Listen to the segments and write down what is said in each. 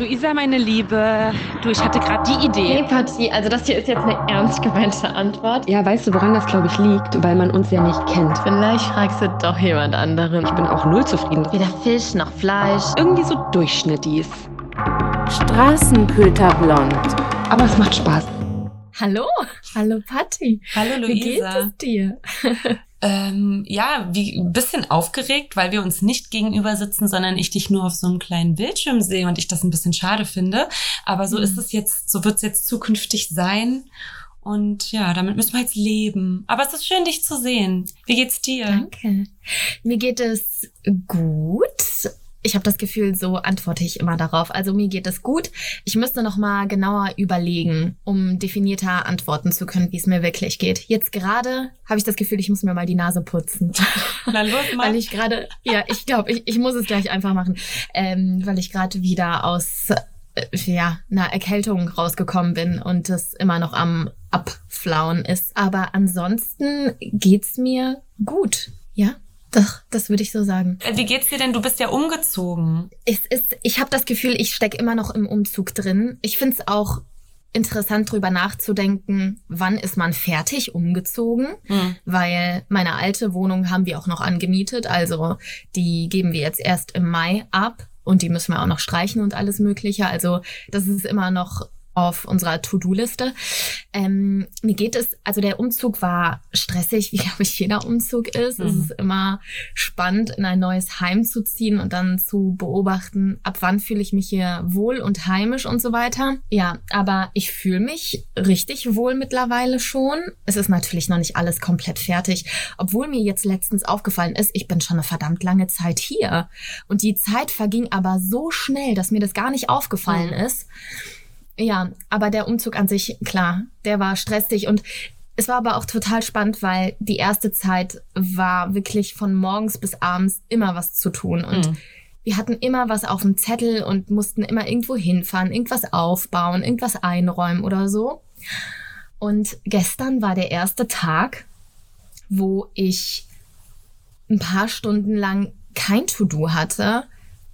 Luisa, meine Liebe, du, ich hatte gerade die Idee. Hey, Patti, also das hier ist jetzt eine ernst gemeinte Antwort. Ja, weißt du, woran das, glaube ich, liegt? Weil man uns ja nicht kennt. Vielleicht fragst du doch jemand anderen. Ich bin auch null zufrieden. Weder Fisch noch Fleisch. Irgendwie so durchschnittis. Straßenköter blond. Aber es macht Spaß. Hallo, hallo Patti. Hallo Luisa. Wie geht es dir? Ähm, ja, wie ein bisschen aufgeregt, weil wir uns nicht gegenüber sitzen, sondern ich dich nur auf so einem kleinen Bildschirm sehe und ich das ein bisschen schade finde. Aber so mhm. ist es jetzt, so wird es jetzt zukünftig sein. Und ja, damit müssen wir jetzt leben. Aber es ist schön, dich zu sehen. Wie geht's dir? Danke. Mir geht es gut ich habe das Gefühl, so antworte ich immer darauf. Also mir geht es gut. Ich müsste noch mal genauer überlegen, um definierter antworten zu können, wie es mir wirklich geht. Jetzt gerade habe ich das Gefühl, ich muss mir mal die Nase putzen. Na los, mal. weil ich gerade, ja, ich glaube, ich, ich muss es gleich einfach machen, ähm, weil ich gerade wieder aus äh, ja einer Erkältung rausgekommen bin und es immer noch am abflauen ist. Aber ansonsten geht's mir gut. Ja, doch, das würde ich so sagen. Äh, wie geht's dir denn? Du bist ja umgezogen. Es ist, ich habe das Gefühl, ich stecke immer noch im Umzug drin. Ich finde es auch interessant, drüber nachzudenken, wann ist man fertig umgezogen, mhm. weil meine alte Wohnung haben wir auch noch angemietet, also die geben wir jetzt erst im Mai ab und die müssen wir auch noch streichen und alles Mögliche. Also das ist immer noch auf unserer To-Do-Liste. Ähm, mir geht es, also der Umzug war stressig, wie glaube ich jeder Umzug ist. Mhm. Es ist immer spannend, in ein neues Heim zu ziehen und dann zu beobachten, ab wann fühle ich mich hier wohl und heimisch und so weiter. Ja, aber ich fühle mich richtig wohl mittlerweile schon. Es ist natürlich noch nicht alles komplett fertig, obwohl mir jetzt letztens aufgefallen ist, ich bin schon eine verdammt lange Zeit hier. Und die Zeit verging aber so schnell, dass mir das gar nicht aufgefallen mhm. ist. Ja, aber der Umzug an sich, klar, der war stressig und es war aber auch total spannend, weil die erste Zeit war wirklich von morgens bis abends immer was zu tun und mhm. wir hatten immer was auf dem Zettel und mussten immer irgendwo hinfahren, irgendwas aufbauen, irgendwas einräumen oder so. Und gestern war der erste Tag, wo ich ein paar Stunden lang kein To-Do hatte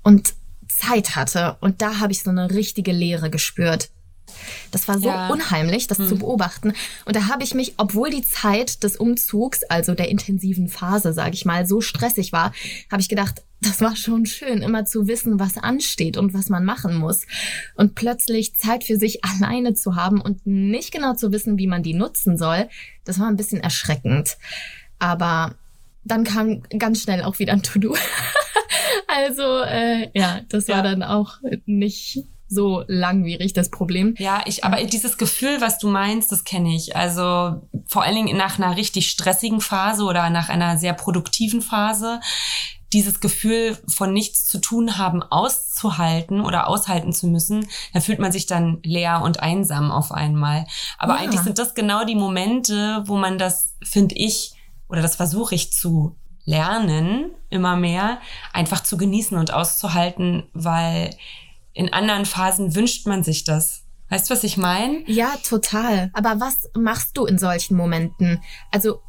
und Zeit hatte. Und da habe ich so eine richtige Leere gespürt. Das war so ja. unheimlich, das hm. zu beobachten. Und da habe ich mich, obwohl die Zeit des Umzugs, also der intensiven Phase, sage ich mal, so stressig war, habe ich gedacht, das war schon schön, immer zu wissen, was ansteht und was man machen muss. Und plötzlich Zeit für sich alleine zu haben und nicht genau zu wissen, wie man die nutzen soll, das war ein bisschen erschreckend. Aber dann kam ganz schnell auch wieder ein To-Do. also äh, ja, das war ja. dann auch nicht so langwierig, das Problem. Ja, ich, aber dieses Gefühl, was du meinst, das kenne ich. Also vor allen Dingen nach einer richtig stressigen Phase oder nach einer sehr produktiven Phase, dieses Gefühl von nichts zu tun haben auszuhalten oder aushalten zu müssen, da fühlt man sich dann leer und einsam auf einmal. Aber ja. eigentlich sind das genau die Momente, wo man das, finde ich, oder das versuche ich zu lernen, immer mehr, einfach zu genießen und auszuhalten, weil in anderen Phasen wünscht man sich das. Weißt du, was ich meine? Ja, total. Aber was machst du in solchen Momenten? Also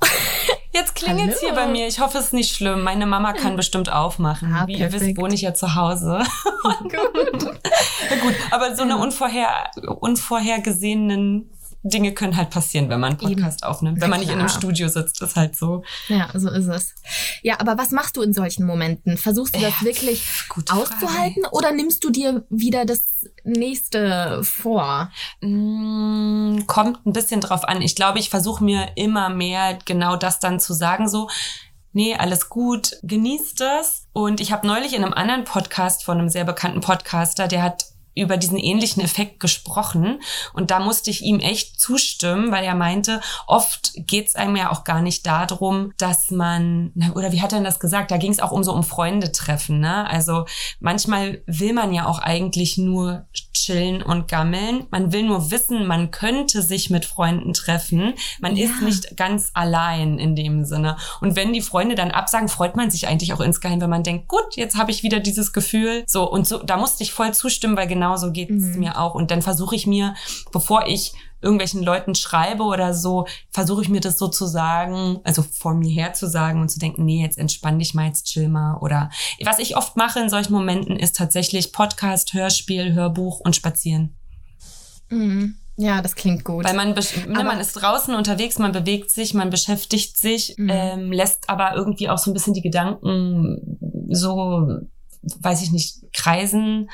Jetzt klingelt's hier bei mir. Ich hoffe, es ist nicht schlimm. Meine Mama kann bestimmt aufmachen. Ah, Wie ihr wisst, wohne ich ja zu Hause. gut. ja, gut, aber so eine unvorher, unvorhergesehenen Dinge können halt passieren, wenn man einen Podcast Eben. aufnimmt. Wenn man nicht in einem Studio sitzt, ist halt so. Ja, so ist es. Ja, aber was machst du in solchen Momenten? Versuchst du das ja, wirklich auszuhalten Frage. oder nimmst du dir wieder das nächste vor? Mm, kommt ein bisschen drauf an. Ich glaube, ich versuche mir immer mehr genau das dann zu sagen, so, nee, alles gut, genießt das. Und ich habe neulich in einem anderen Podcast von einem sehr bekannten Podcaster, der hat über diesen ähnlichen Effekt gesprochen und da musste ich ihm echt zustimmen, weil er meinte, oft geht es einem ja auch gar nicht darum, dass man, oder wie hat er denn das gesagt, da ging es auch um so um Freunde treffen, ne? Also manchmal will man ja auch eigentlich nur chillen und gammeln. Man will nur wissen, man könnte sich mit Freunden treffen. Man ja. ist nicht ganz allein in dem Sinne. Und wenn die Freunde dann absagen, freut man sich eigentlich auch insgeheim, wenn man denkt, gut, jetzt habe ich wieder dieses Gefühl. So, und so, da musste ich voll zustimmen, weil genau genauso geht's Mhm. mir auch. Und dann versuche ich mir, bevor ich irgendwelchen Leuten schreibe oder so, versuche ich mir das so zu sagen, also vor mir her zu sagen und zu denken, nee, jetzt entspann dich mal, jetzt chill mal. Oder was ich oft mache in solchen Momenten, ist tatsächlich Podcast, Hörspiel, Hörbuch und spazieren. Mhm. Ja, das klingt gut. Weil man, ne, man ist draußen unterwegs, man bewegt sich, man beschäftigt sich, Mhm. ähm, lässt aber irgendwie auch so ein bisschen die Gedanken so, weiß ich nicht, kreisen,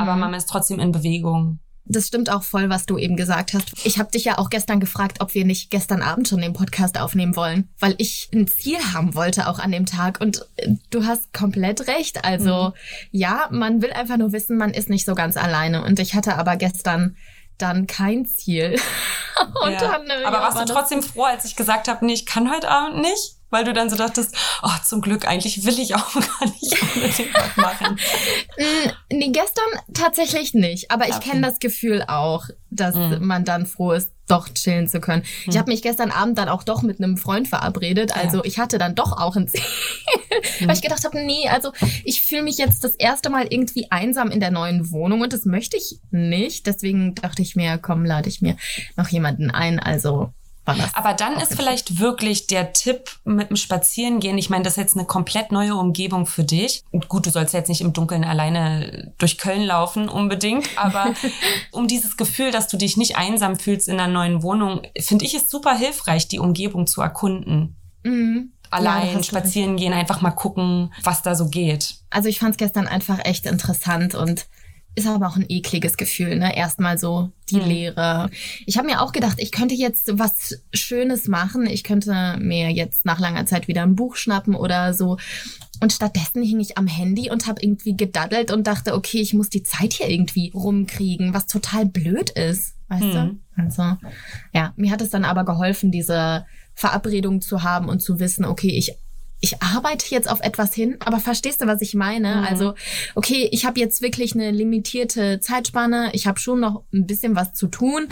aber Mhm. man ist trotzdem in Bewegung. Das stimmt auch voll, was du eben gesagt hast. Ich habe dich ja auch gestern gefragt, ob wir nicht gestern Abend schon den Podcast aufnehmen wollen, weil ich ein Ziel haben wollte auch an dem Tag. Und äh, du hast komplett recht. Also ja, man will einfach nur wissen, man ist nicht so ganz alleine. Und ich hatte aber gestern dann kein Ziel. Und Ja. dann, aber warst war du trotzdem froh, als ich gesagt habe, nee, ich kann heute Abend nicht? Weil du dann so dachtest, oh, zum Glück, eigentlich will ich auch gar nicht unbedingt was machen. Mm, Nee, gestern tatsächlich nicht. Aber ich Okay. kenne das Gefühl auch, dass Mhm. man dann froh ist, doch chillen zu können. Ich Mhm. habe mich gestern Abend dann auch doch mit einem Freund verabredet. Ja. Also ich hatte dann doch auch ein Ziel. Weil ich gedacht habe, nee, also ich fühle mich jetzt das erste Mal irgendwie einsam in der neuen Wohnung und das möchte ich nicht. Deswegen dachte ich mir, komm, lade ich mir noch jemanden ein. Also das. Aber dann ist vielleicht wirklich der Tipp mit dem Spazierengehen. Ich meine, das ist jetzt eine komplett neue Umgebung für dich. Und Gut, du sollst jetzt nicht im Dunkeln alleine durch Köln laufen unbedingt, aber um dieses Gefühl, dass du dich nicht einsam fühlst in einer neuen Wohnung, finde ich es super hilfreich, die Umgebung zu erkunden. Mhm. Ja, Allein du spazieren gehen, einfach mal gucken, was da so geht. Also ich fand es gestern einfach echt interessant und ist aber auch ein ekliges Gefühl, ne? Erstmal so die Mhm. Leere. Ich habe mir auch gedacht, ich könnte jetzt was Schönes machen. Ich könnte mir jetzt nach langer Zeit wieder ein Buch schnappen oder so. Und stattdessen hing ich am Handy und habe irgendwie gedaddelt und dachte, okay, ich muss die Zeit hier irgendwie rumkriegen, was total blöd ist. Weißt Mhm. du? Also, ja, mir hat es dann aber geholfen, diese Verabredung zu haben und zu wissen, okay, ich ich arbeite jetzt auf etwas hin, aber verstehst du, was ich meine? Mhm. Also, okay, ich habe jetzt wirklich eine limitierte Zeitspanne, ich habe schon noch ein bisschen was zu tun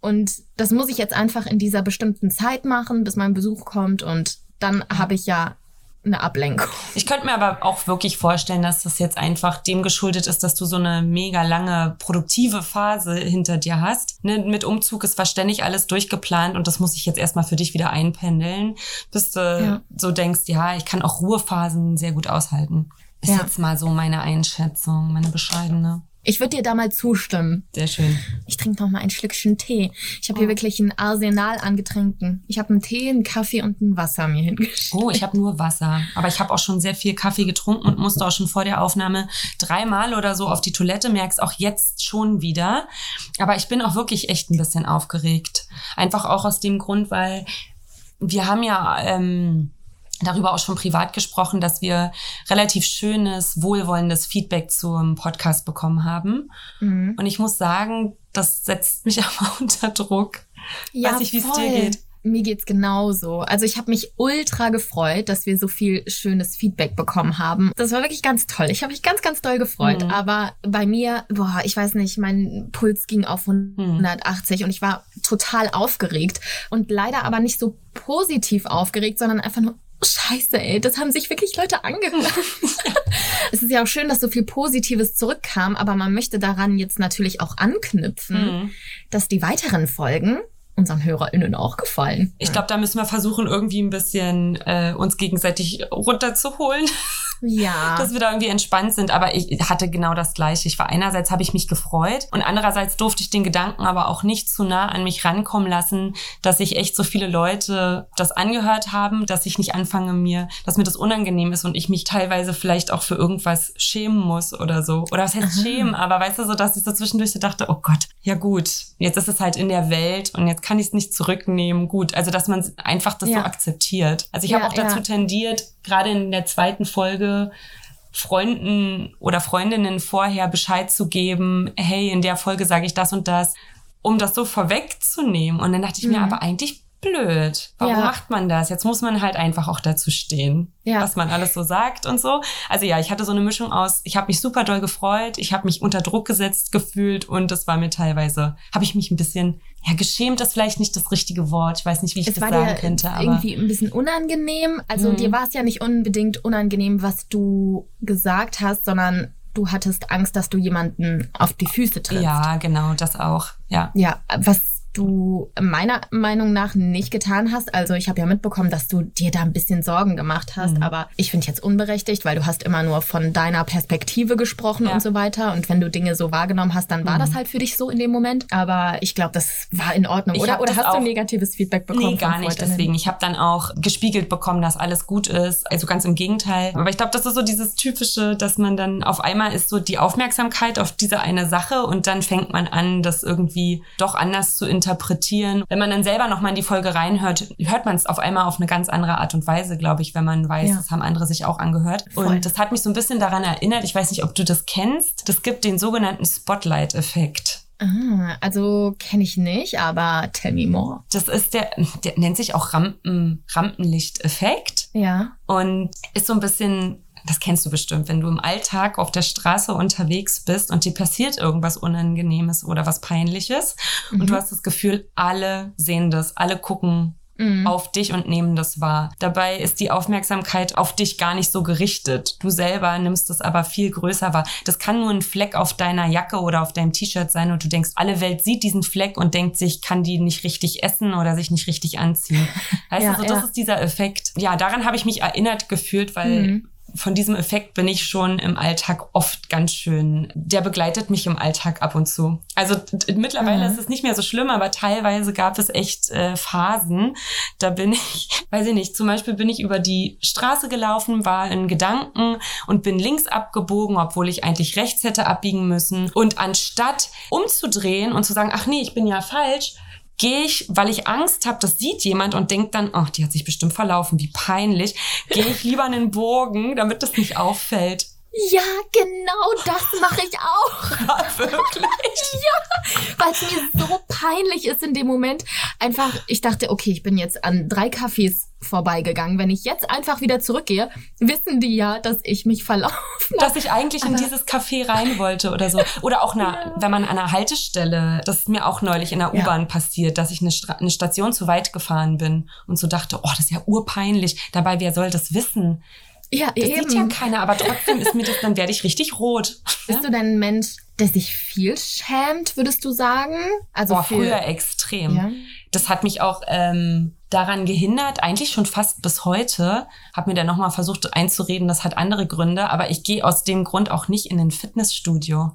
und das muss ich jetzt einfach in dieser bestimmten Zeit machen, bis mein Besuch kommt und dann habe ich ja eine Ablenkung. Ich könnte mir aber auch wirklich vorstellen, dass das jetzt einfach dem geschuldet ist, dass du so eine mega lange produktive Phase hinter dir hast. Ne, mit Umzug ist war ständig alles durchgeplant und das muss ich jetzt erstmal für dich wieder einpendeln, bis du Ja. so denkst, ja, ich kann auch Ruhephasen sehr gut aushalten. Ist Ja. jetzt mal so meine Einschätzung, meine bescheidene. Ich würde dir da mal zustimmen. Sehr schön. Ich trinke noch mal ein Schlückchen Tee. Ich habe Oh. hier wirklich ein Arsenal an Getränken. Ich habe einen Tee, einen Kaffee und ein Wasser mir hingestellt. Oh, ich habe nur Wasser. Aber ich habe auch schon sehr viel Kaffee getrunken und musste auch schon vor der Aufnahme dreimal oder so auf die Toilette. Merk's auch jetzt schon wieder. Aber ich bin auch wirklich echt ein bisschen aufgeregt. Einfach auch aus dem Grund, weil wir haben ja ähm, darüber auch schon privat gesprochen, dass wir relativ schönes, wohlwollendes Feedback zum Podcast bekommen haben. Mhm. Und ich muss sagen, das setzt mich aber unter Druck. Ja, Weiß nicht, wie es dir geht. Mir geht's genauso. Also ich habe mich ultra gefreut, dass wir so viel schönes Feedback bekommen haben. Das war wirklich ganz toll. Ich habe mich ganz, ganz doll gefreut. Mhm. Aber bei mir, boah, ich weiß nicht, mein Puls ging auf 180 und ich war total aufgeregt. Und leider aber nicht so positiv aufgeregt, sondern einfach nur, Scheiße, ey, das haben sich wirklich Leute angehört. es ist ja auch schön, dass so viel Positives zurückkam, aber man möchte daran jetzt natürlich auch anknüpfen, Mhm. dass die weiteren Folgen unseren HörerInnen auch gefallen. Ich glaube, da müssen wir versuchen, irgendwie ein bisschen äh, uns gegenseitig runterzuholen, Ja. dass wir da irgendwie entspannt sind. Aber ich hatte genau das Gleiche. Ich war einerseits habe ich mich gefreut und andererseits durfte ich den Gedanken aber auch nicht zu nah an mich rankommen lassen, dass sich echt so viele Leute das angehört haben, dass ich nicht anfange mir, dass mir das unangenehm ist und ich mich teilweise vielleicht auch für irgendwas schämen muss oder so. Oder was heißt Aha. schämen? Aber weißt du, so dass ich so zwischendurch so dachte, oh Gott, ja gut, jetzt ist es halt in der Welt und jetzt kann ich es nicht zurücknehmen. Gut, also dass man einfach das Ja. so akzeptiert. Also ich Ja, habe auch dazu ja. tendiert, gerade in der zweiten Folge Freunden oder Freundinnen vorher Bescheid zu geben, hey, in der Folge sage ich das und das, um das so vorwegzunehmen. Und dann dachte ich mir, Mhm. aber eigentlich blöd. Warum Ja. macht man das? Jetzt muss man halt einfach auch dazu stehen, Ja. was man alles so sagt und so. Also ja, ich hatte so eine Mischung aus, ich habe mich super doll gefreut, ich habe mich unter Druck gesetzt gefühlt und das war mir teilweise, habe ich mich ein bisschen, ja, geschämt ist vielleicht nicht das richtige Wort. Ich weiß nicht, wie ich es das war sagen dir könnte, aber irgendwie ein bisschen unangenehm. Also Mhm. dir war es ja nicht unbedingt unangenehm, was du gesagt hast, sondern du hattest Angst, dass du jemanden auf die Füße trittst. Ja, genau, das auch. Ja. Ja, was du meiner Meinung nach nicht getan hast. Also ich habe ja mitbekommen, dass du dir da ein bisschen Sorgen gemacht hast, Mhm. aber ich finde jetzt unberechtigt, weil du hast immer nur von deiner Perspektive gesprochen Ja. und so weiter. Und wenn du Dinge so wahrgenommen hast, dann war Mhm. das halt für dich so in dem Moment. Aber ich glaube, das war in Ordnung, Ich oder? Oder hast du negatives Feedback bekommen? Nee, gar nicht. Deswegen, ich habe dann auch gespiegelt bekommen, dass alles gut ist. Also ganz im Gegenteil. Aber ich glaube, das ist so dieses typische, dass man dann auf einmal ist so die Aufmerksamkeit auf diese eine Sache und dann fängt man an, das irgendwie doch anders zu interpretieren. Wenn man dann selber nochmal in die Folge reinhört, hört man es auf einmal auf eine ganz andere Art und Weise, glaube ich, wenn man weiß, Ja. das haben andere sich auch angehört. Voll. Und das hat mich so ein bisschen daran erinnert, ich weiß nicht, ob du das kennst. Das gibt den sogenannten Spotlight-Effekt. Ah, also kenne ich nicht, aber tell me more. Das ist der, der nennt sich auch Rampen, Rampenlichteffekt Ja. und ist so ein bisschen, das kennst du bestimmt, wenn du im Alltag auf der Straße unterwegs bist und dir passiert irgendwas Unangenehmes oder was Peinliches und du hast das Gefühl, alle sehen das, alle gucken Mhm. auf dich und nehmen das wahr. Dabei ist die Aufmerksamkeit auf dich gar nicht so gerichtet. Du selber nimmst es aber viel größer wahr. Das kann nur ein Fleck auf deiner Jacke oder auf deinem T-Shirt sein und du denkst, alle Welt sieht diesen Fleck und denkt sich, kann die nicht richtig essen oder sich nicht richtig anziehen. Heißt Ja, also, das ja. ist dieser Effekt. Ja, daran habe ich mich erinnert gefühlt, weil Mhm. Von diesem Effekt bin ich schon im Alltag oft ganz schön. Der begleitet mich im Alltag ab und zu. Also mittlerweile Mhm. ist es nicht mehr so schlimm, aber teilweise gab es echt äh, Phasen. Da bin ich, weiß ich nicht, zum Beispiel bin ich über die Straße gelaufen, war in Gedanken und bin links abgebogen, obwohl ich eigentlich rechts hätte abbiegen müssen. Und anstatt umzudrehen und zu sagen, ach nee, ich bin ja falsch, gehe ich, weil ich Angst habe, das sieht jemand und denkt dann, ach, die hat sich bestimmt verlaufen, wie peinlich, gehe ich lieber in den Bogen, damit das nicht auffällt. Ja, genau das mache ich auch. Ja, wirklich. weil es mir so peinlich ist in dem Moment. Einfach, ich dachte, okay, ich bin jetzt an drei Cafés vorbeigegangen. Wenn ich jetzt einfach wieder zurückgehe, wissen die ja, dass ich mich verlaufen habe. Dass ich eigentlich in Aber- dieses Café rein wollte oder so. Oder auch, na, wenn man an einer Haltestelle, das ist mir auch neulich in der Ja. U-Bahn passiert, dass ich eine, Stra eine Station zu weit gefahren bin und so dachte, oh, das ist ja urpeinlich. Dabei, wer soll das wissen? Ja, Das eben. sieht ja keiner, aber trotzdem ist mir das, dann werde ich richtig rot. Bist du denn ein Mensch, der sich viel schämt, würdest du sagen? Also Boah, früher extrem. Ja. Das hat mich auch ähm, daran gehindert, eigentlich schon fast bis heute. Hab mir dann nochmal versucht einzureden, das hat andere Gründe, aber ich gehe aus dem Grund auch nicht in ein Fitnessstudio.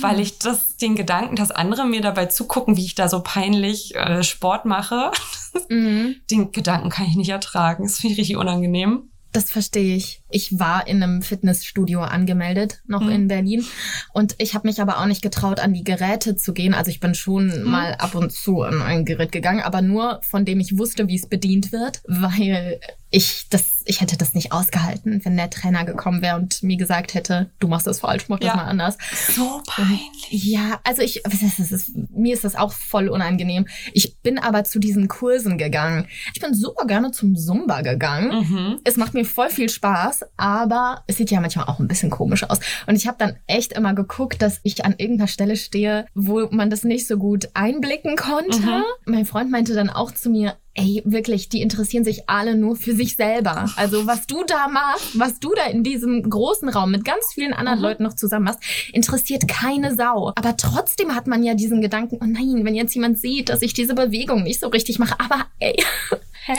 Weil ich das, den Gedanken, dass andere mir dabei zugucken, wie ich da so peinlich äh, Sport mache, Mhm. den Gedanken kann ich nicht ertragen. Das finde ich richtig unangenehm. Das verstehe ich. Ich war in einem Fitnessstudio angemeldet, noch Mhm. in Berlin. Und ich habe mich aber auch nicht getraut, an die Geräte zu gehen. Also ich bin schon Mhm. mal ab und zu an ein Gerät gegangen, aber nur von dem ich wusste, wie es bedient wird, weil ich das, ich hätte das nicht ausgehalten, wenn der Trainer gekommen wäre und mir gesagt hätte, du machst das falsch, mach das Ja. mal anders. So peinlich. Ja, also ich, ist? Ist, mir ist das auch voll unangenehm. Ich bin aber zu diesen Kursen gegangen. Ich bin super gerne zum Zumba gegangen. Mhm. Es macht mir voll viel Spaß, aber es sieht ja manchmal auch ein bisschen komisch aus. Und ich habe dann echt immer geguckt, dass ich an irgendeiner Stelle stehe, wo man das nicht so gut einblicken konnte. Mhm. Mein Freund meinte dann auch zu mir, ey, wirklich, die interessieren sich alle nur für sich selber. Also was du da machst, was du da in diesem großen Raum mit ganz vielen anderen Mhm. Leuten noch zusammen machst, interessiert keine Sau. Aber trotzdem hat man ja diesen Gedanken, oh nein, wenn jetzt jemand sieht, dass ich diese Bewegung nicht so richtig mache. Aber ey, hä?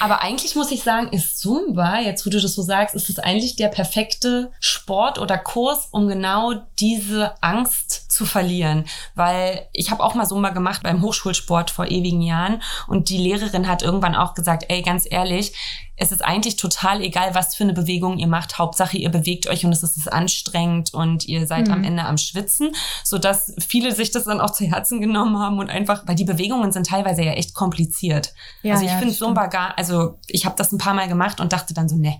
Aber eigentlich muss ich sagen, ist Zumba, jetzt wo du das so sagst, ist es eigentlich der perfekte Sport oder Kurs, um genau diese Angst zu verlieren. Weil ich habe auch mal Zumba gemacht beim Hochschulsport vor ewigen Jahren und die Lehrerin hat irgendwann auch gesagt, ey, ganz ehrlich, es ist eigentlich total egal, was für eine Bewegung ihr macht. Hauptsache, ihr bewegt euch und es ist anstrengend und ihr seid Mhm. am Ende am Schwitzen, sodass viele sich das dann auch zu Herzen genommen haben und einfach, weil die Bewegungen sind teilweise ja echt kompliziert. Ja, also ich ja, finde. Zumba gar, also ich habe das ein paar Mal gemacht und dachte dann so, ne,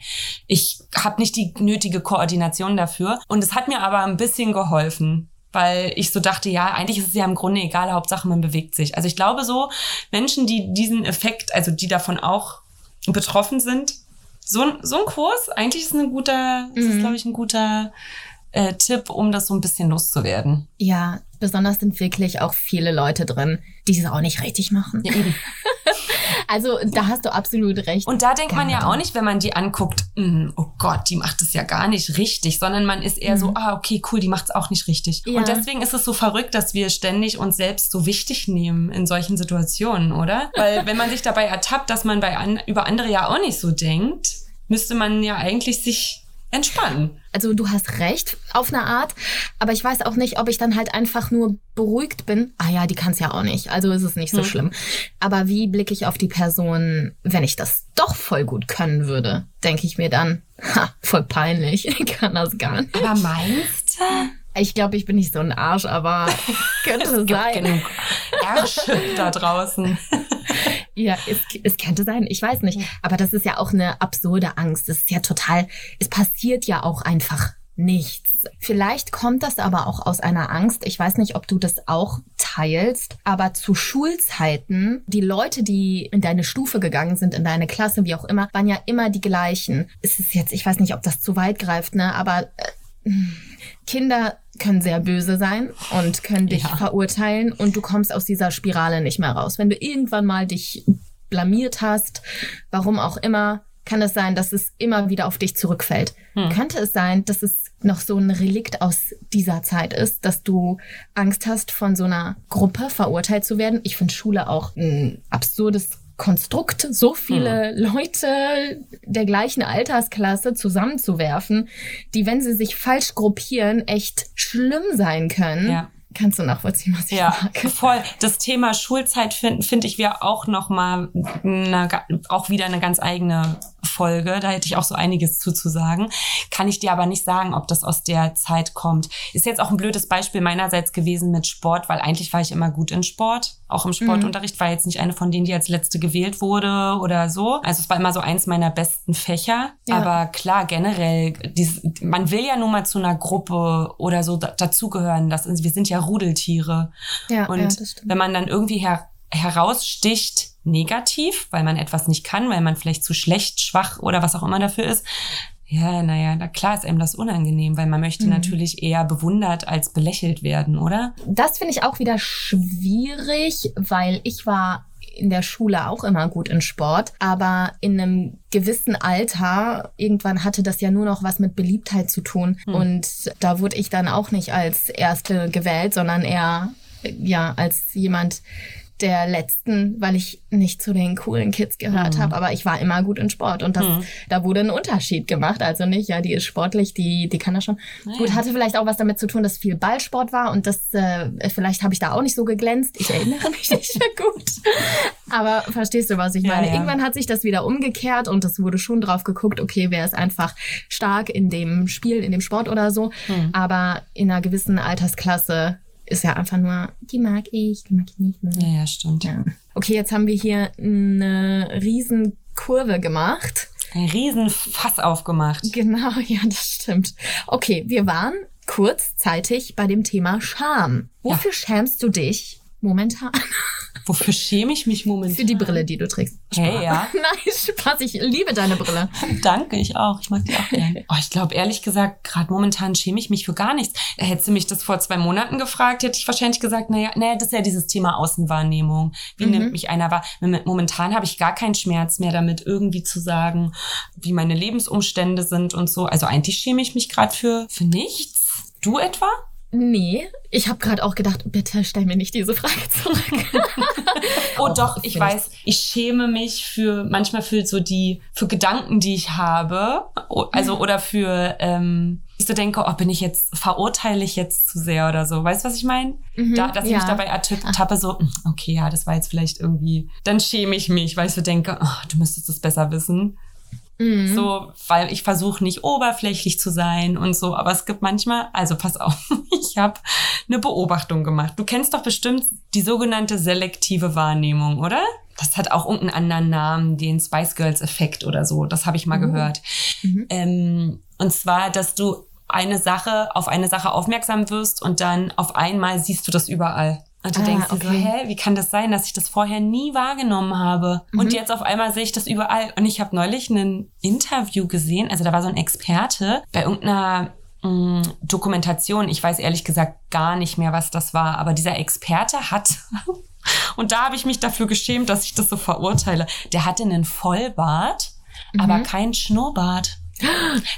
ich habe nicht die nötige Koordination dafür. Und es hat mir aber ein bisschen geholfen. Weil ich so dachte, ja, eigentlich ist es ja im Grunde egal, Hauptsache man bewegt sich. Also ich glaube so, Menschen, die diesen Effekt, also die davon auch betroffen sind, so, ein- so ein Kurs, eigentlich ist ein guter, ist Mhm. es, glaube ich, ein guter äh, Tipp, um das so ein bisschen loszuwerden. Ja, besonders sind wirklich auch viele Leute drin, die es auch nicht richtig machen. Ja, eben. Also da hast du absolut recht. Und da denkt man ja auch nicht, wenn man die anguckt, "Mm, oh Gott, die macht es ja gar nicht richtig, sondern man ist eher so, ah, okay, cool, die macht es auch nicht richtig. Mhm. Ja. Und deswegen ist es so verrückt, dass wir ständig uns selbst so wichtig nehmen in solchen Situationen, oder? Weil wenn man sich dabei ertappt, dass man bei an, über andere ja auch nicht so denkt, müsste man ja eigentlich sich entspannen. Also du hast recht auf eine Art, aber ich weiß auch nicht, ob ich dann halt einfach nur beruhigt bin. Ah ja, die kann es ja auch nicht, also ist es nicht so Hm. schlimm. Aber wie blicke ich auf die Person, wenn ich das doch voll gut können würde, denke ich mir dann, ha, voll peinlich, ich kann das gar nicht. Aber meinst du? Ich glaube, ich bin nicht so ein Arsch, aber könnte sein. Genug Ärsche da draußen. Ja, es, es könnte sein, ich weiß nicht. Aber das ist ja auch eine absurde Angst. Das ist ja total, es passiert ja auch einfach nichts. Vielleicht kommt das aber auch aus einer Angst. Ich weiß nicht, ob du das auch teilst, aber zu Schulzeiten, die Leute, die in deine Stufe gegangen sind, in deine Klasse, wie auch immer, waren ja immer die gleichen. Es ist jetzt, ich weiß nicht, ob das zu weit greift, ne, aber äh, Kinder können sehr böse sein und können dich Ja. verurteilen und du kommst aus dieser Spirale nicht mehr raus. Wenn du irgendwann mal dich blamiert hast, warum auch immer, kann es sein, dass es immer wieder auf dich zurückfällt. Hm. Könnte es sein, dass es noch so ein Relikt aus dieser Zeit ist, dass du Angst hast, von so einer Gruppe verurteilt zu werden? Ich finde Schule auch ein absurdes Konstrukt, so viele Leute der gleichen Altersklasse zusammenzuwerfen, die, wenn sie sich falsch gruppieren, echt schlimm sein können. Ja. Kannst du nachvollziehen, was ich Ja, mag? voll. Das Thema Schulzeit finde find ich wir auch noch mal eine, auch wieder eine ganz eigene Folge. Da hätte ich auch so einiges zuzusagen. Kann ich dir aber nicht sagen, ob das aus der Zeit kommt. Ist jetzt auch ein blödes Beispiel meinerseits gewesen mit Sport, weil eigentlich war ich immer gut in Sport. Auch im Sportunterricht war jetzt nicht eine von denen, die als letzte gewählt wurde oder so. Also es war immer so eins meiner besten Fächer. Ja. Aber klar, generell, dieses, man will ja nun mal zu einer Gruppe oder so da, dazugehören. Das wir sind ja Rudeltiere. Ja, Und ja, wenn man dann irgendwie her heraussticht negativ, weil man etwas nicht kann, weil man vielleicht zu schlecht, schwach oder was auch immer dafür ist, ja, naja, na klar ist einem das unangenehm, weil man möchte Mhm. natürlich eher bewundert als belächelt werden, oder? Das finde ich auch wieder schwierig, weil ich war in der Schule auch immer gut in Sport, aber in einem gewissen Alter, irgendwann hatte das ja nur noch was mit Beliebtheit zu tun. Hm. Und da wurde ich dann auch nicht als Erste gewählt, sondern eher, ja, als jemand der letzten, weil ich nicht zu den coolen Kids gehört Mhm. habe, aber ich war immer gut in Sport und das, Mhm. da wurde ein Unterschied gemacht. Also nicht, ja, die ist sportlich, die, die kann das schon. Naja. Gut, hatte vielleicht auch was damit zu tun, dass viel Ballsport war und das, äh, vielleicht habe ich da auch nicht so geglänzt. Ich erinnere mich nicht mehr gut. Aber verstehst du, was ich Ja, meine? ja. Irgendwann hat sich das wieder umgekehrt und es wurde schon drauf geguckt, okay, wer ist einfach stark in dem Spiel, in dem Sport oder so. Hm. Aber in einer gewissen Altersklasse ist ja einfach nur, die mag ich, die mag ich nicht mehr. Ja, ja, stimmt. Ja. Okay, jetzt haben wir hier eine riesen Kurve gemacht. Ein Riesenfass aufgemacht. Genau, ja, das stimmt. Okay, wir waren kurzzeitig bei dem Thema Scham. Wofür schämst du dich momentan? Wofür schäme ich mich momentan? Für die Brille, die du trägst. Hey, ja. Nein, Spaß, ich liebe deine Brille. Danke, ich auch. Ich mag die auch gerne. Oh, ich glaube, ehrlich gesagt, gerade momentan schäme ich mich für gar nichts. Hättest du mich das vor zwei Monaten gefragt, hätte ich wahrscheinlich gesagt, naja, naja, das ist ja dieses Thema Außenwahrnehmung. Wie Mhm. nimmt mich einer wahr? Mom- Momentan habe ich gar keinen Schmerz mehr damit, irgendwie zu sagen, wie meine Lebensumstände sind und so. Also eigentlich schäme ich mich gerade für, für nichts. Du etwa? Nee, ich habe gerade auch gedacht, bitte stell mir nicht diese Frage zurück. Oh, doch, ich ich- weiß, ich schäme mich für manchmal für so die für Gedanken, die ich habe, also oder für ähm, ich so denke, oh, bin ich jetzt verurteile ich jetzt zu sehr oder so, weißt du, was ich meine? Mhm, Da, dass ich ja. mich dabei ertappe, tappe, so, hm, okay, ja, das war jetzt vielleicht irgendwie, dann schäme ich mich, weil ich so denke, oh, du müsstest es besser wissen. Mhm. So, weil ich versuche nicht oberflächlich zu sein und so, aber es gibt manchmal, also pass auf, ich habe eine Beobachtung gemacht. Du kennst doch bestimmt die sogenannte selektive Wahrnehmung, oder? Das hat auch irgendeinen anderen Namen, den Spice Girls Effekt oder so. Das habe ich mal Oh. gehört. Mhm. Ähm, und zwar, dass du eine Sache, auf eine Sache aufmerksam wirst und dann auf einmal siehst du das überall. Und du Ah, denkst dir so, okay. hä, wie kann das sein, dass ich das vorher nie wahrgenommen habe? Mhm. Und jetzt auf einmal sehe ich das überall. Und ich habe neulich ein Interview gesehen, also da war so ein Experte bei irgendeiner mh, Dokumentation. Ich weiß ehrlich gesagt gar nicht mehr, was das war, aber dieser Experte hat Und da habe ich mich dafür geschämt, dass ich das so verurteile. Der hatte einen Vollbart, aber kein Schnurrbart.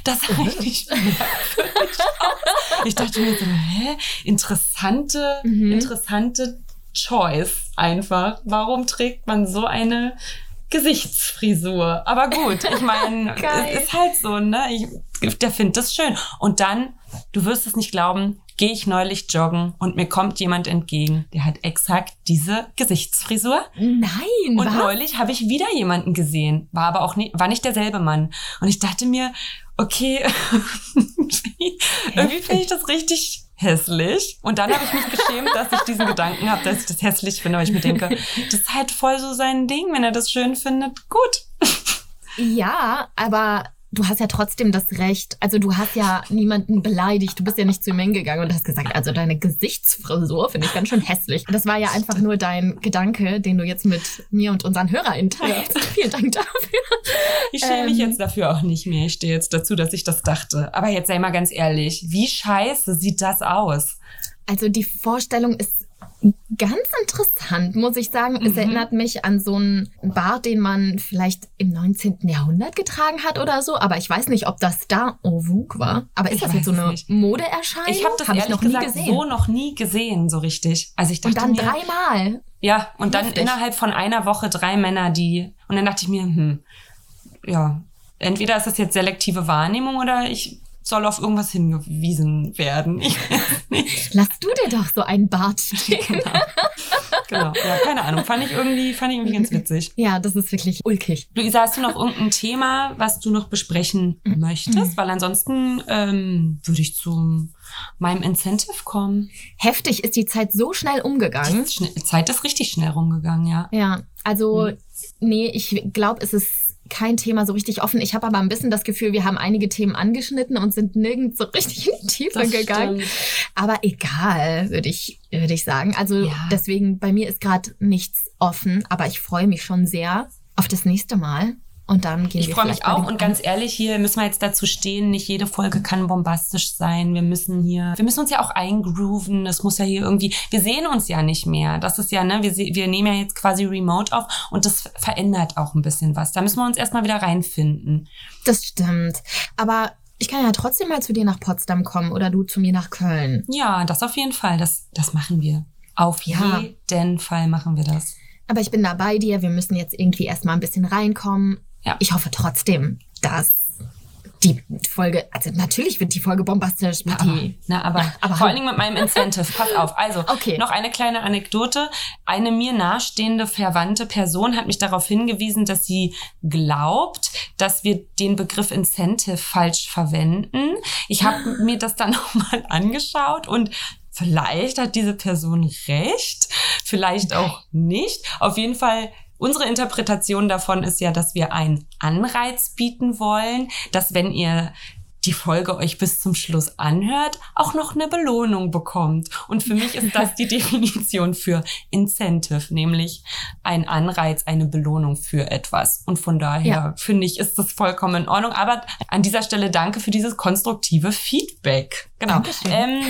Das sah richtig merkwürdig aus. Ich dachte mir so, hä? Interessante, interessante Choice einfach. Warum trägt man so eine Gesichtsfrisur? Aber gut, ich meine, es ist halt so, ne? Ich, der findet das schön. Und dann, du wirst es nicht glauben, gehe ich neulich joggen und mir kommt jemand entgegen, der hat exakt diese Gesichtsfrisur. Nein, Und was? neulich habe ich wieder jemanden gesehen, war aber auch nie, war nicht derselbe Mann. Und ich dachte mir, okay, irgendwie finde ich das richtig hässlich. Und dann habe ich mich geschämt, dass ich diesen Gedanken habe, dass ich das hässlich finde, weil ich mir denke, das ist halt voll so sein Ding, wenn er das schön findet. Gut. Ja, aber du hast ja trotzdem das Recht. Also du hast ja niemanden beleidigt. Du bist ja nicht zu ihm hingegangen und hast gesagt, also deine Gesichtsfrisur finde ich ganz schön hässlich. Das war ja einfach nur dein Gedanke, den du jetzt mit mir und unseren HörerInnen teilst. Vielen Dank dafür. Ich schäme mich Ähm. jetzt dafür auch nicht mehr. Ich stehe jetzt dazu, dass ich das dachte. Aber jetzt sei mal ganz ehrlich, wie scheiße sieht das aus? Also die Vorstellung ist ganz interessant, muss ich sagen. Es Mhm. erinnert mich an so einen Bart, den man vielleicht im 19. Jahrhundert getragen hat oder so. Aber ich weiß nicht, ob das da en vogue war. Aber ist Ich das jetzt so es eine nicht. Modeerscheinung? Ich habe das Hab ehrlich noch nie gesagt gesehen. so noch nie gesehen, so richtig. Also ich dachte und dann mir, dreimal. Ja, und dann Heftig. innerhalb von einer Woche drei Männer, die. Und dann dachte ich mir, hm, ja, entweder ist das jetzt selektive Wahrnehmung oder ich soll auf irgendwas hingewiesen werden. Ich weiß nicht. Lass du dir doch so einen Bart stecken. Genau. Ja, keine Ahnung. Fand ich irgendwie, fand ich irgendwie ganz witzig. ja, das ist wirklich ulkig. Luisa, hast du noch irgendein Thema, was du noch besprechen möchtest? Weil ansonsten ähm, würde ich zu meinem Incentive kommen. Heftig ist die Zeit so schnell Die umgegangen. Schne- Zeit ist richtig schnell rumgegangen, ja. Ja, also Hm. nee, ich glaube, es ist kein Thema so richtig offen. Ich habe aber ein bisschen das Gefühl, wir haben einige Themen angeschnitten und sind nirgends so richtig in die Tiefe Das gegangen. stimmt. Aber egal, würde ich, würde ich sagen. Also Ja. deswegen, bei mir ist gerade nichts offen, aber ich freue mich schon sehr auf das nächste Mal. Und dann gehen Ich wir freue vielleicht mich auch und ganz ehrlich, hier müssen wir jetzt dazu stehen, nicht jede Folge kann bombastisch sein. Wir müssen hier, wir müssen uns ja auch eingrooven. Das muss ja hier irgendwie, wir sehen uns ja nicht mehr. Das ist ja, ne, wir, wir nehmen ja jetzt quasi remote auf und das verändert auch ein bisschen was. Da müssen wir uns erstmal wieder reinfinden. Das stimmt. Aber ich kann ja trotzdem mal zu dir nach Potsdam kommen oder du zu mir nach Köln. Ja, das auf jeden Fall. Das, das machen wir. Auf Ja. jeden Fall machen wir das. Aber ich bin da bei dir. Wir müssen jetzt irgendwie erstmal ein bisschen reinkommen. Ja. Ich hoffe trotzdem, dass die Folge, also natürlich wird die Folge bombastisch mit Aber, die. na, aber, aber vor allen Dingen mit meinem Incentive. Pass auf. Also, Okay. noch eine kleine Anekdote. Eine mir nahestehende, verwandte Person hat mich darauf hingewiesen, dass sie glaubt, dass wir den Begriff Incentive falsch verwenden. Ich habe mir das dann nochmal angeschaut und vielleicht hat diese Person recht, vielleicht auch nicht. Auf jeden Fall Unsere Interpretation davon ist ja, dass wir einen Anreiz bieten wollen, dass wenn ihr die Folge euch bis zum Schluss anhört, auch noch eine Belohnung bekommt. Und für mich ist das die Definition für Incentive, nämlich ein Anreiz, eine Belohnung für etwas. Und von daher Ja. finde ich, ist das vollkommen in Ordnung. Aber an dieser Stelle danke für dieses konstruktive Feedback. Genau. Ähm,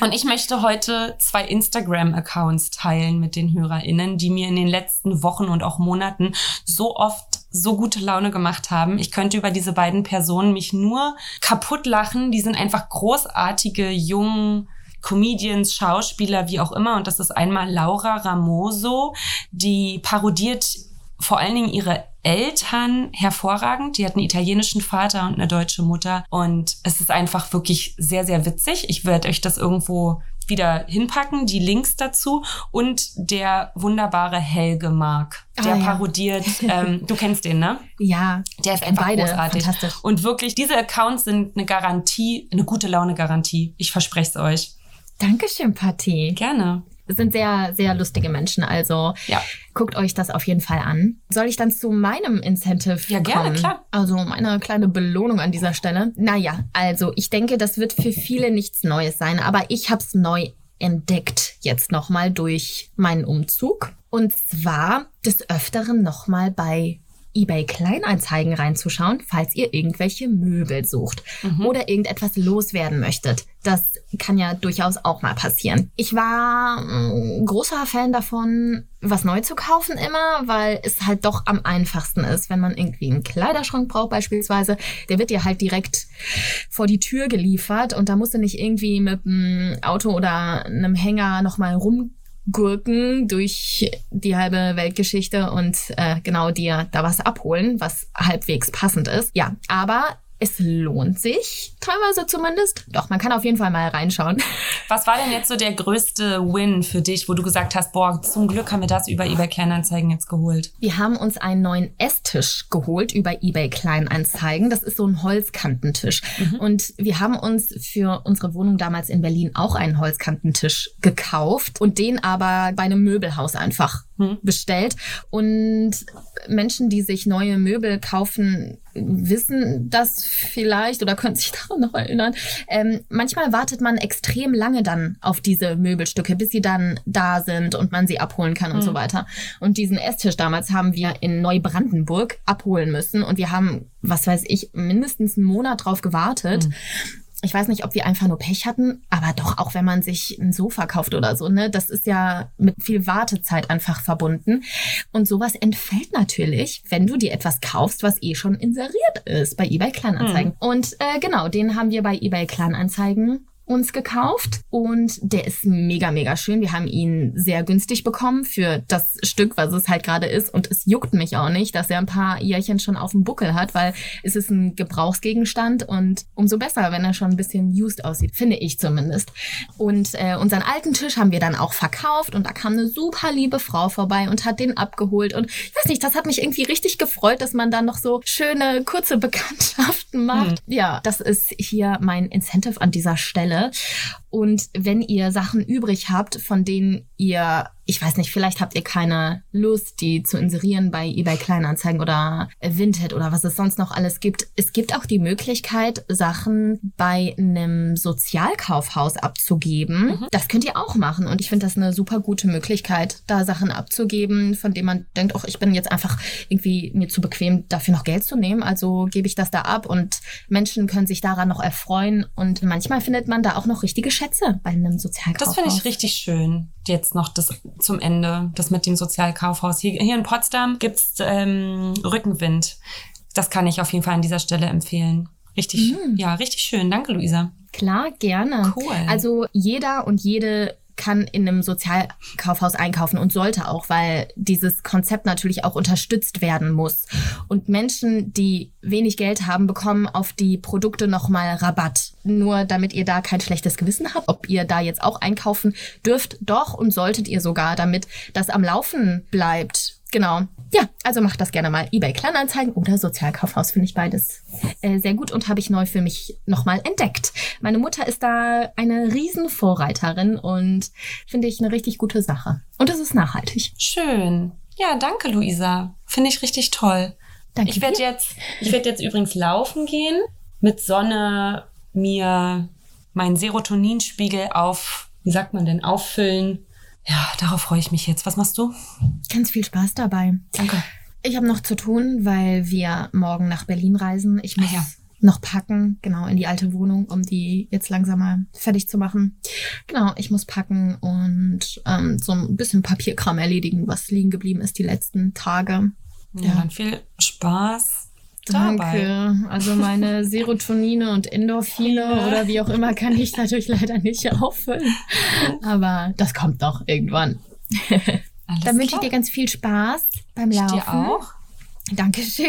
und ich möchte heute zwei Instagram-Accounts teilen mit den HörerInnen, die mir in den letzten Wochen und auch Monaten so oft so gute Laune gemacht haben. Ich könnte über diese beiden Personen mich nur kaputt lachen. Die sind einfach großartige, jungen Comedians, Schauspieler, wie auch immer. Und das ist einmal Laura Ramoso, die parodiert vor allen Dingen ihre Eltern hervorragend. Die hat einen italienischen Vater und eine deutsche Mutter. Und es ist einfach wirklich sehr, sehr witzig. Ich werde euch das irgendwo wieder hinpacken, die Links dazu. Und der wunderbare Helge Mark, der Ah, ja. parodiert, ähm, du kennst den, ne? Ja, Der ist einfach beide großartig. fantastisch. Und wirklich, diese Accounts sind eine Garantie, eine gute Laune-Garantie. Ich verspreche es euch. Dankeschön, Patti. Gerne. Sind sehr, sehr lustige Menschen, also Ja. guckt euch das auf jeden Fall an. Soll ich dann zu meinem Incentive Ja, gerne, kommen? klar. Also meine kleine Belohnung an dieser Stelle. Naja, also ich denke, das wird für viele nichts Neues sein, aber ich habe es neu entdeckt jetzt nochmal durch meinen Umzug. Und zwar des Öfteren nochmal bei eBay Kleinanzeigen reinzuschauen, falls ihr irgendwelche Möbel sucht Mhm. oder irgendetwas loswerden möchtet. Das kann ja durchaus auch mal passieren. Ich war mm, großer Fan davon, was neu zu kaufen immer, weil es halt doch am einfachsten ist, wenn man irgendwie einen Kleiderschrank braucht beispielsweise. Der wird dir halt direkt vor die Tür geliefert und da musst du nicht irgendwie mit einem Auto oder einem Hänger nochmal rumgurken durch die halbe Weltgeschichte und äh, genau dir da was abholen, was halbwegs passend ist. Ja, aber es lohnt sich, teilweise zumindest. Doch, man kann auf jeden Fall mal reinschauen. Was war denn jetzt so der größte Win für dich, wo du gesagt hast, boah, zum Glück haben wir das über eBay Kleinanzeigen jetzt geholt? Wir haben uns einen neuen Esstisch geholt über eBay Kleinanzeigen. Das ist so ein Holzkantentisch. Und wir haben uns für unsere Wohnung damals in Berlin auch einen Holzkantentisch gekauft und den aber bei einem Möbelhaus einfach Hm. bestellt. Und Menschen, die sich neue Möbel kaufen, wissen das vielleicht oder können sich daran noch erinnern. Ähm, manchmal wartet man extrem lange dann auf diese Möbelstücke, bis sie dann da sind und man sie abholen kann und Hm. so weiter. Und diesen Esstisch damals haben wir in Neubrandenburg abholen müssen und wir haben, was weiß ich, mindestens einen Monat drauf gewartet. Hm. Ich weiß nicht, ob wir einfach nur Pech hatten, aber doch auch wenn man sich ein Sofa kauft oder so, ne, das ist ja mit viel Wartezeit einfach verbunden. Und sowas entfällt natürlich, wenn du dir etwas kaufst, was eh schon inseriert ist bei eBay Kleinanzeigen. Und äh, genau, den haben wir bei eBay Kleinanzeigen uns gekauft und der ist mega, mega schön. Wir haben ihn sehr günstig bekommen für das Stück, was es halt gerade ist und es juckt mich auch nicht, dass er ein paar Jährchen schon auf dem Buckel hat, weil es ist ein Gebrauchsgegenstand und umso besser, wenn er schon ein bisschen used aussieht, finde ich zumindest. Und äh, unseren alten Tisch haben wir dann auch verkauft und da kam eine super liebe Frau vorbei und hat den abgeholt und ich weiß nicht, das hat mich irgendwie richtig gefreut, dass man dann noch so schöne kurze Bekanntschaften macht. Ja, das ist hier mein Incentive an dieser Stelle. 呢，Und wenn ihr Sachen übrig habt, von denen ihr, ich weiß nicht, vielleicht habt ihr keine Lust, die zu inserieren bei eBay Kleinanzeigen oder Vinted oder was es sonst noch alles gibt. Es gibt auch die Möglichkeit, Sachen bei einem Sozialkaufhaus abzugeben. Das könnt ihr auch machen. Und ich finde das eine super gute Möglichkeit, da Sachen abzugeben, von denen man denkt, ach, ich bin jetzt einfach irgendwie mir zu bequem, dafür noch Geld zu nehmen. Also gebe ich das da ab und Menschen können sich daran noch erfreuen. Und manchmal findet man da auch noch richtige Schätze bei einem Sozialkaufhaus. Das finde ich richtig schön. Jetzt noch das zum Ende, das mit dem Sozialkaufhaus. Hier, hier in Potsdam gibt's ähm, Rückenwind. Das kann ich auf jeden Fall an dieser Stelle empfehlen. Richtig, ja, richtig schön. Danke, Luisa. Klar, gerne. Cool. Also jeder und jede kann in einem Sozialkaufhaus einkaufen und sollte auch, weil dieses Konzept natürlich auch unterstützt werden muss. Und Menschen, die wenig Geld haben, bekommen auf die Produkte nochmal Rabatt. Nur damit ihr da kein schlechtes Gewissen habt, ob ihr da jetzt auch einkaufen dürft, doch und solltet ihr sogar, damit das am Laufen bleibt. Genau. Ja, also macht das gerne mal. eBay Kleinanzeigen oder Sozialkaufhaus finde ich beides äh, sehr gut und habe ich neu für mich nochmal entdeckt. Meine Mutter ist da eine Riesenvorreiterin und finde ich eine richtig gute Sache. Und es ist nachhaltig. Schön. Ja, danke, Luisa. Finde ich richtig toll. Danke Ich werde jetzt, ich werde jetzt übrigens laufen gehen, mit Sonne mir meinen Serotoninspiegel auf, wie sagt man denn, auffüllen. Ja, darauf freue ich mich jetzt. Was machst du? Ganz viel Spaß dabei. Danke. Ich habe noch zu tun, weil wir morgen nach Berlin reisen. Ich muss Ah ja. noch packen, genau, in die alte Wohnung, um die jetzt langsam mal fertig zu machen. Genau, ich muss packen und ähm, so ein bisschen Papierkram erledigen, was liegen geblieben ist die letzten Tage. Ja, Ja. dann viel Spaß dabei. Danke. Also meine Serotonine und Endorphine oder wie auch immer kann ich dadurch leider nicht auffüllen. Aber das kommt doch irgendwann. Alles Dann wünsche ich dir ganz viel Spaß beim Ich Laufen. dir auch. Dankeschön.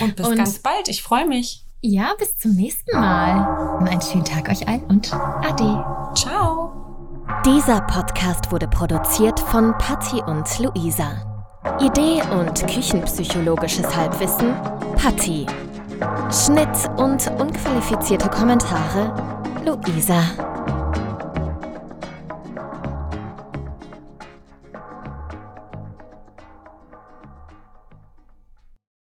Und bis Und- ganz bald. Ich freue mich. Ja, bis zum nächsten Mal. Einen schönen Tag euch allen und Ade. Ciao. Dieser Podcast wurde produziert von Patti und Luisa. Idee und küchenpsychologisches Halbwissen Patti. Schnitt und unqualifizierte Kommentare Luisa.